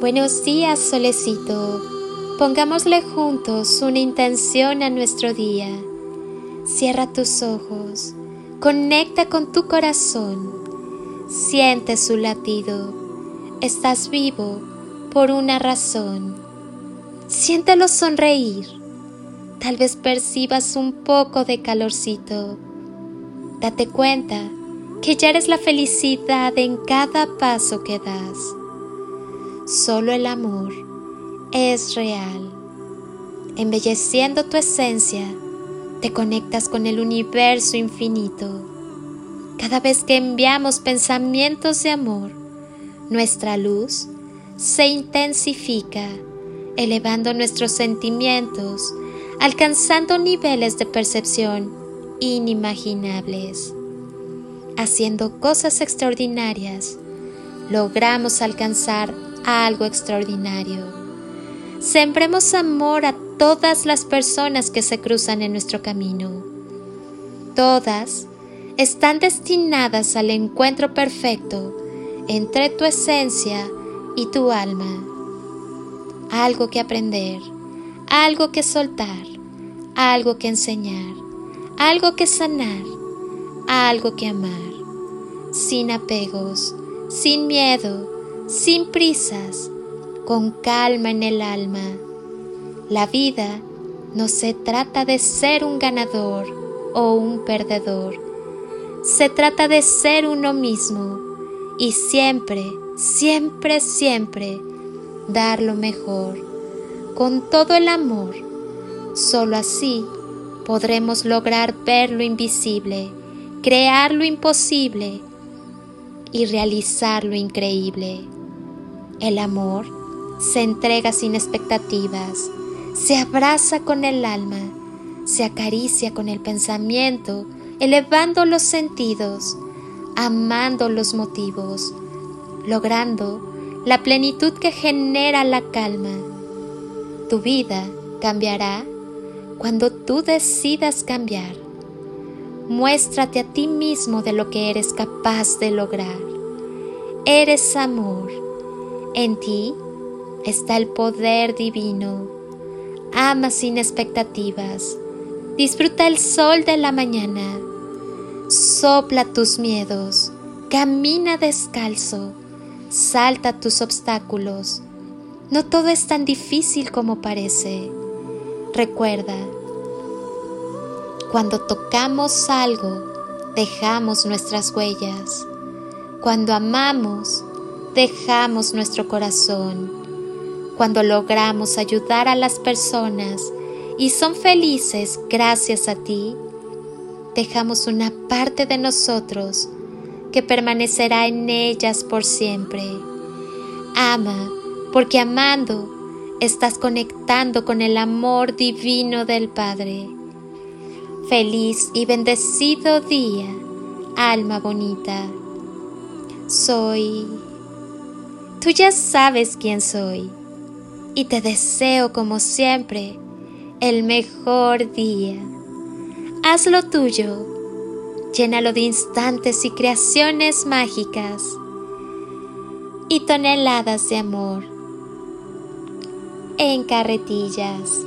Buenos días, solecito. Pongámosle juntos una intención a nuestro día. Cierra tus ojos, conecta con tu corazón, siente su latido. Estás vivo por una razón. Siéntelo sonreír. Tal vez percibas un poco de calorcito. Date cuenta que ya eres la felicidad en cada paso que das. Solo el amor es real. Embelleciendo tu esencia, te conectas con el universo infinito. Cada vez que enviamos pensamientos de amor, nuestra luz se intensifica, elevando nuestros sentimientos, alcanzando niveles de percepción inimaginables. Haciendo cosas extraordinarias, logramos alcanzar algo extraordinario. Sembremos amor a todas las personas que se cruzan en nuestro camino. Todas están destinadas al encuentro perfecto entre tu esencia y tu alma. Algo que aprender, algo que soltar, algo que enseñar, algo que sanar, algo que amar, sin apegos, sin miedo, sin prisas, con calma en el alma. La vida no se trata de ser un ganador o un perdedor, se trata de ser uno mismo y siempre, siempre, siempre dar lo mejor, con todo el amor. Solo así podremos lograr ver lo invisible, crear lo imposible y realizar lo increíble. El amor se entrega sin expectativas, se abraza con el alma, se acaricia con el pensamiento, elevando los sentidos, amando los motivos, logrando la plenitud que genera la calma. Tu vida cambiará cuando tú decidas cambiar. Muéstrate a ti mismo de lo que eres capaz de lograr. Eres amor en ti está el poder divino. Ama sin expectativas. Disfruta el sol de la mañana. Sopla tus miedos. Camina descalzo. Salta tus obstáculos. No todo es tan difícil como parece. Recuerda, cuando tocamos algo, dejamos nuestras huellas. Cuando amamos, dejamos nuestro corazón, cuando logramos ayudar a las personas y son felices gracias a ti, dejamos una parte de nosotros que permanecerá en ellas por siempre. Ama, porque amando estás conectando con el amor divino del Padre. Feliz y bendecido día, alma bonita. Soy Tú ya sabes quién soy y te deseo como siempre el mejor día. Hazlo tuyo, llénalo de instantes y creaciones mágicas y toneladas de amor en carretillas.